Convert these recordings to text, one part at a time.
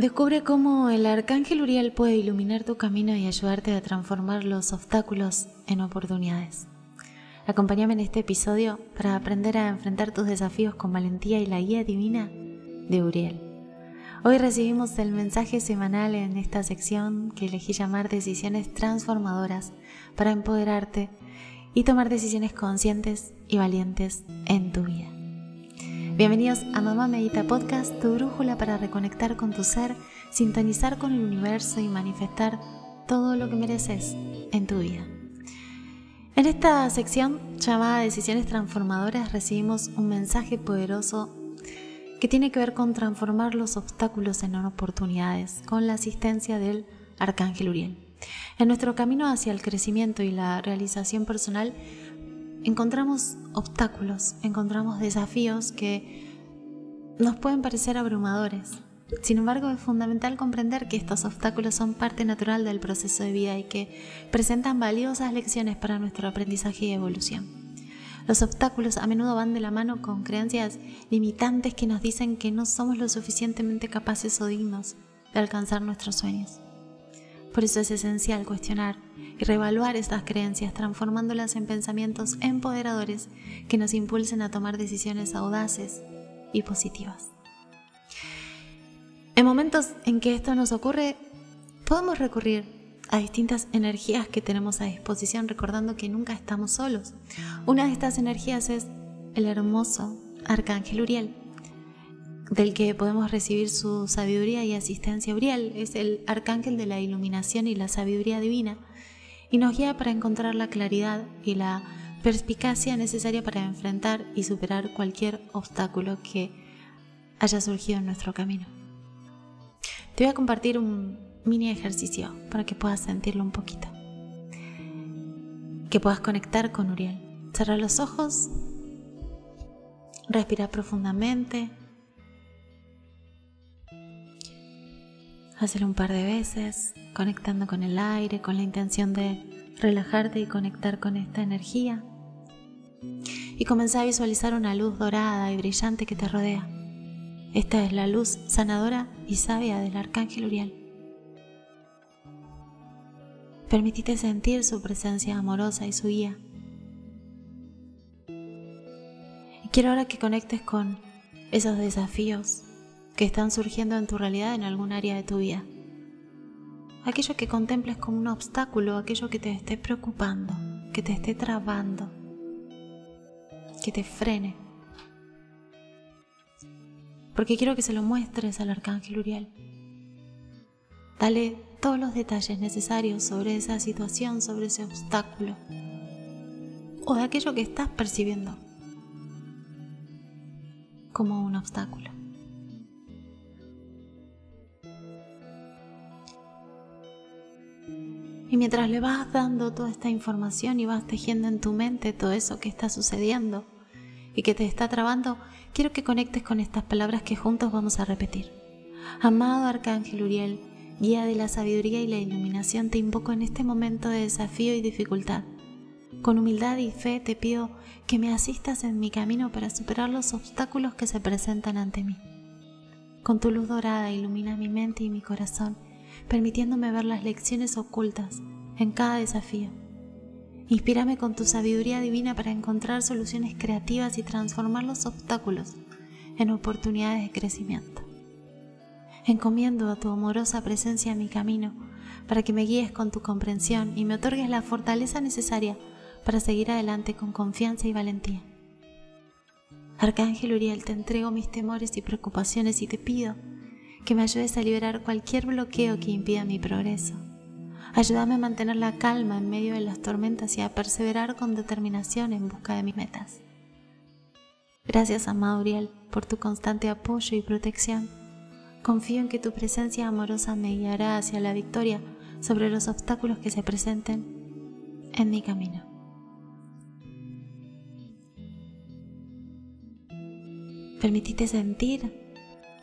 Descubre cómo el arcángel Uriel puede iluminar tu camino y ayudarte a transformar los obstáculos en oportunidades. Acompáñame en este episodio para aprender a enfrentar tus desafíos con valentía y la guía divina de Uriel. Hoy recibimos el mensaje semanal en esta sección que elegí llamar Decisiones Transformadoras para empoderarte y tomar decisiones conscientes y valientes en tu vida. Bienvenidos a Mamá Medita Podcast, tu brújula para reconectar con tu ser, sintonizar con el universo y manifestar todo lo que mereces en tu vida. En esta sección llamada Decisiones Transformadoras recibimos un mensaje poderoso que tiene que ver con transformar los obstáculos en oportunidades con la asistencia del Arcángel Uriel. En nuestro camino hacia el crecimiento y la realización personal encontramos obstáculos, encontramos desafíos que nos pueden parecer abrumadores. Sin embargo, es fundamental comprender que estos obstáculos son parte natural del proceso de vida y que presentan valiosas lecciones para nuestro aprendizaje y evolución. Los obstáculos a menudo van de la mano con creencias limitantes que nos dicen que no somos lo suficientemente capaces o dignos de alcanzar nuestros sueños. Por eso es esencial cuestionar y reevaluar estas creencias transformándolas en pensamientos empoderadores que nos impulsen a tomar decisiones audaces y positivas. En momentos en que esto nos ocurre, podemos recurrir a distintas energías que tenemos a disposición, recordando que nunca estamos solos. Una de estas energías es el hermoso Arcángel Uriel, del que podemos recibir su sabiduría y asistencia. Uriel es el arcángel de la iluminación y la sabiduría divina y nos guía para encontrar la claridad y la perspicacia necesaria para enfrentar y superar cualquier obstáculo que haya surgido en nuestro camino. Te voy a compartir un mini ejercicio para que puedas sentirlo un poquito. Que puedas conectar con Uriel. Cerra los ojos, respira profundamente Hacerlo un par de veces, conectando con el aire, con la intención de relajarte y conectar con esta energía. Y comenzá a visualizar una luz dorada y brillante que te rodea. Esta es la luz sanadora y sabia del Arcángel Uriel. Permitite sentir su presencia amorosa y su guía. Y quiero ahora que conectes con esos desafíos que están surgiendo en tu realidad en algún área de tu vida. Aquello que contemples como un obstáculo, aquello que te esté preocupando, que te esté trabando, que te frene. Porque quiero que se lo muestres al arcángel Uriel. Dale todos los detalles necesarios sobre esa situación, sobre ese obstáculo o de aquello que estás percibiendo como un obstáculo. Y mientras le vas dando toda esta información y vas tejiendo en tu mente todo eso que está sucediendo y que te está trabando, quiero que conectes con estas palabras que juntos vamos a repetir. Amado Arcángel Uriel, guía de la sabiduría y la iluminación, te invoco en este momento de desafío y dificultad. Con humildad y fe te pido que me asistas en mi camino para superar los obstáculos que se presentan ante mí. Con tu luz dorada ilumina mi mente y mi corazón permitiéndome ver las lecciones ocultas en cada desafío. Inspírame con tu sabiduría divina para encontrar soluciones creativas y transformar los obstáculos en oportunidades de crecimiento. Encomiendo a tu amorosa presencia en mi camino para que me guíes con tu comprensión y me otorgues la fortaleza necesaria para seguir adelante con confianza y valentía. Arcángel Uriel, te entrego mis temores y preocupaciones y te pido que me ayudes a liberar cualquier bloqueo que impida mi progreso. Ayúdame a mantener la calma en medio de las tormentas y a perseverar con determinación en busca de mis metas. Gracias, amado Uriel, por tu constante apoyo y protección. Confío en que tu presencia amorosa me guiará hacia la victoria sobre los obstáculos que se presenten en mi camino. Permitite sentir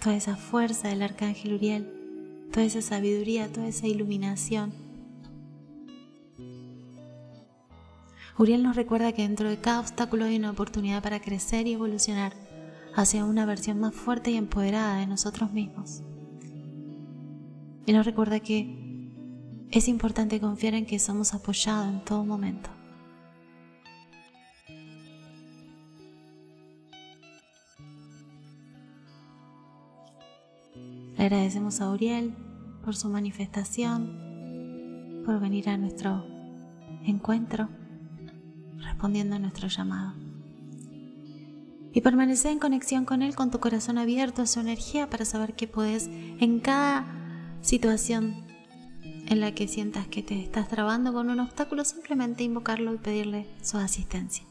toda esa fuerza del arcángel Uriel, toda esa sabiduría, toda esa iluminación. Uriel nos recuerda que dentro de cada obstáculo hay una oportunidad para crecer y evolucionar hacia una versión más fuerte y empoderada de nosotros mismos. Y nos recuerda que es importante confiar en que somos apoyados en todo momento. Agradecemos a Uriel por su manifestación, por venir a nuestro encuentro, respondiendo a nuestro llamado. Y permanecer en conexión con Él con tu corazón abierto a su energía para saber que puedes en cada situación en la que sientas que te estás trabando con un obstáculo, simplemente invocarlo y pedirle su asistencia.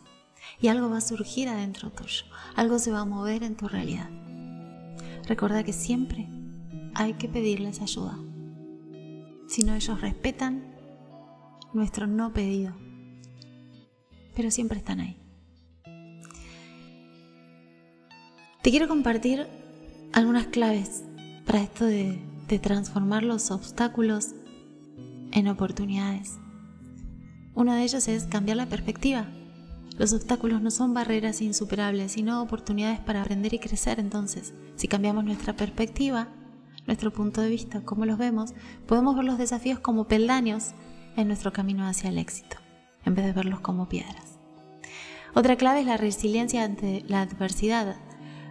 Y algo va a surgir adentro tuyo, algo se va a mover en tu realidad. Recuerda que siempre hay que pedirles ayuda. Si no, ellos respetan nuestro no pedido. Pero siempre están ahí. Te quiero compartir algunas claves para esto de, transformar los obstáculos en oportunidades. Uno de ellos es cambiar la perspectiva. Los obstáculos no son barreras insuperables, sino oportunidades para aprender y crecer. Entonces, si cambiamos nuestra perspectiva, nuestro punto de vista, cómo los vemos, podemos ver los desafíos como peldaños en nuestro camino hacia el éxito, en vez de verlos como piedras. Otra clave es la resiliencia ante la adversidad.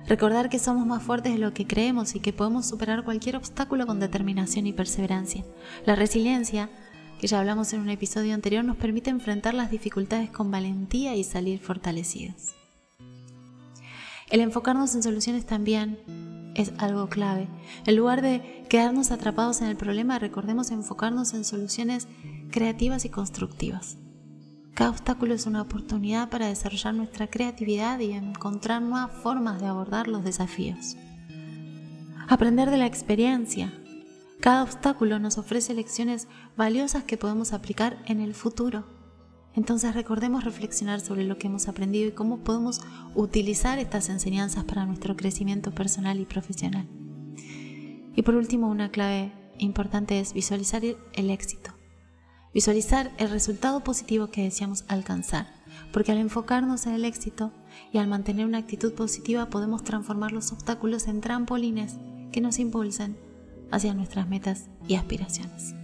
Recordar que somos más fuertes de lo que creemos y que podemos superar cualquier obstáculo con determinación y perseverancia. La resiliencia, que ya hablamos en un episodio anterior, nos permite enfrentar las dificultades con valentía y salir fortalecidos. El enfocarnos en soluciones también es algo clave. En lugar de quedarnos atrapados en el problema, recordemos enfocarnos en soluciones creativas y constructivas. Cada obstáculo es una oportunidad para desarrollar nuestra creatividad y encontrar nuevas formas de abordar los desafíos. Aprender de la experiencia. Cada obstáculo nos ofrece lecciones valiosas que podemos aplicar en el futuro. Entonces recordemos reflexionar sobre lo que hemos aprendido y cómo podemos utilizar estas enseñanzas para nuestro crecimiento personal y profesional. Y por último, una clave importante es visualizar el éxito. Visualizar el resultado positivo que deseamos alcanzar, porque al enfocarnos en el éxito y al mantener una actitud positiva podemos transformar los obstáculos en trampolines que nos impulsen hacia nuestras metas y aspiraciones.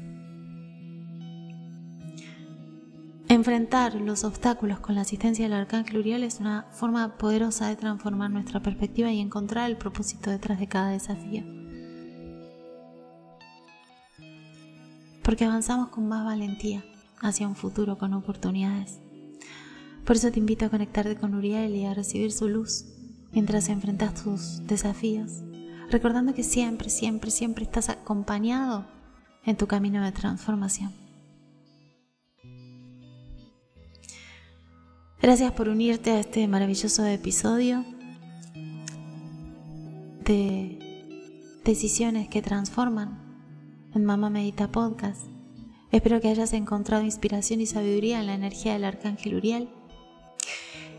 Enfrentar los obstáculos con la asistencia del arcángel Uriel es una forma poderosa de transformar nuestra perspectiva y encontrar el propósito detrás de cada desafío. Porque avanzamos con más valentía hacia un futuro con oportunidades. Por eso te invito a conectarte con Uriel y a recibir su luz mientras enfrentas tus desafíos, recordando que siempre, siempre, siempre estás acompañado en tu camino de transformación. Gracias por unirte a este maravilloso episodio de Decisiones que Transforman en Mamá Medita Podcast. Espero que hayas encontrado inspiración y sabiduría en la energía del Arcángel Uriel.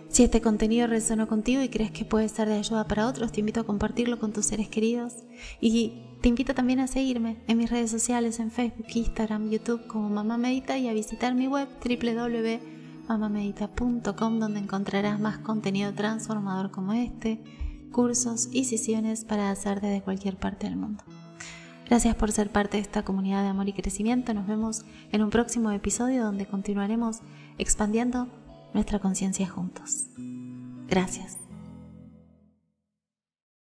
Si este contenido resonó contigo y crees que puede ser de ayuda para otros, te invito a compartirlo con tus seres queridos y te invito también a seguirme en mis redes sociales en Facebook, Instagram, YouTube como Mamá Medita y a visitar mi web www mamamedita.com donde encontrarás más contenido transformador como este, cursos y sesiones para hacer desde cualquier parte del mundo. Gracias por ser parte de esta comunidad de amor y crecimiento. Nos vemos en un próximo episodio donde continuaremos expandiendo nuestra conciencia juntos. Gracias.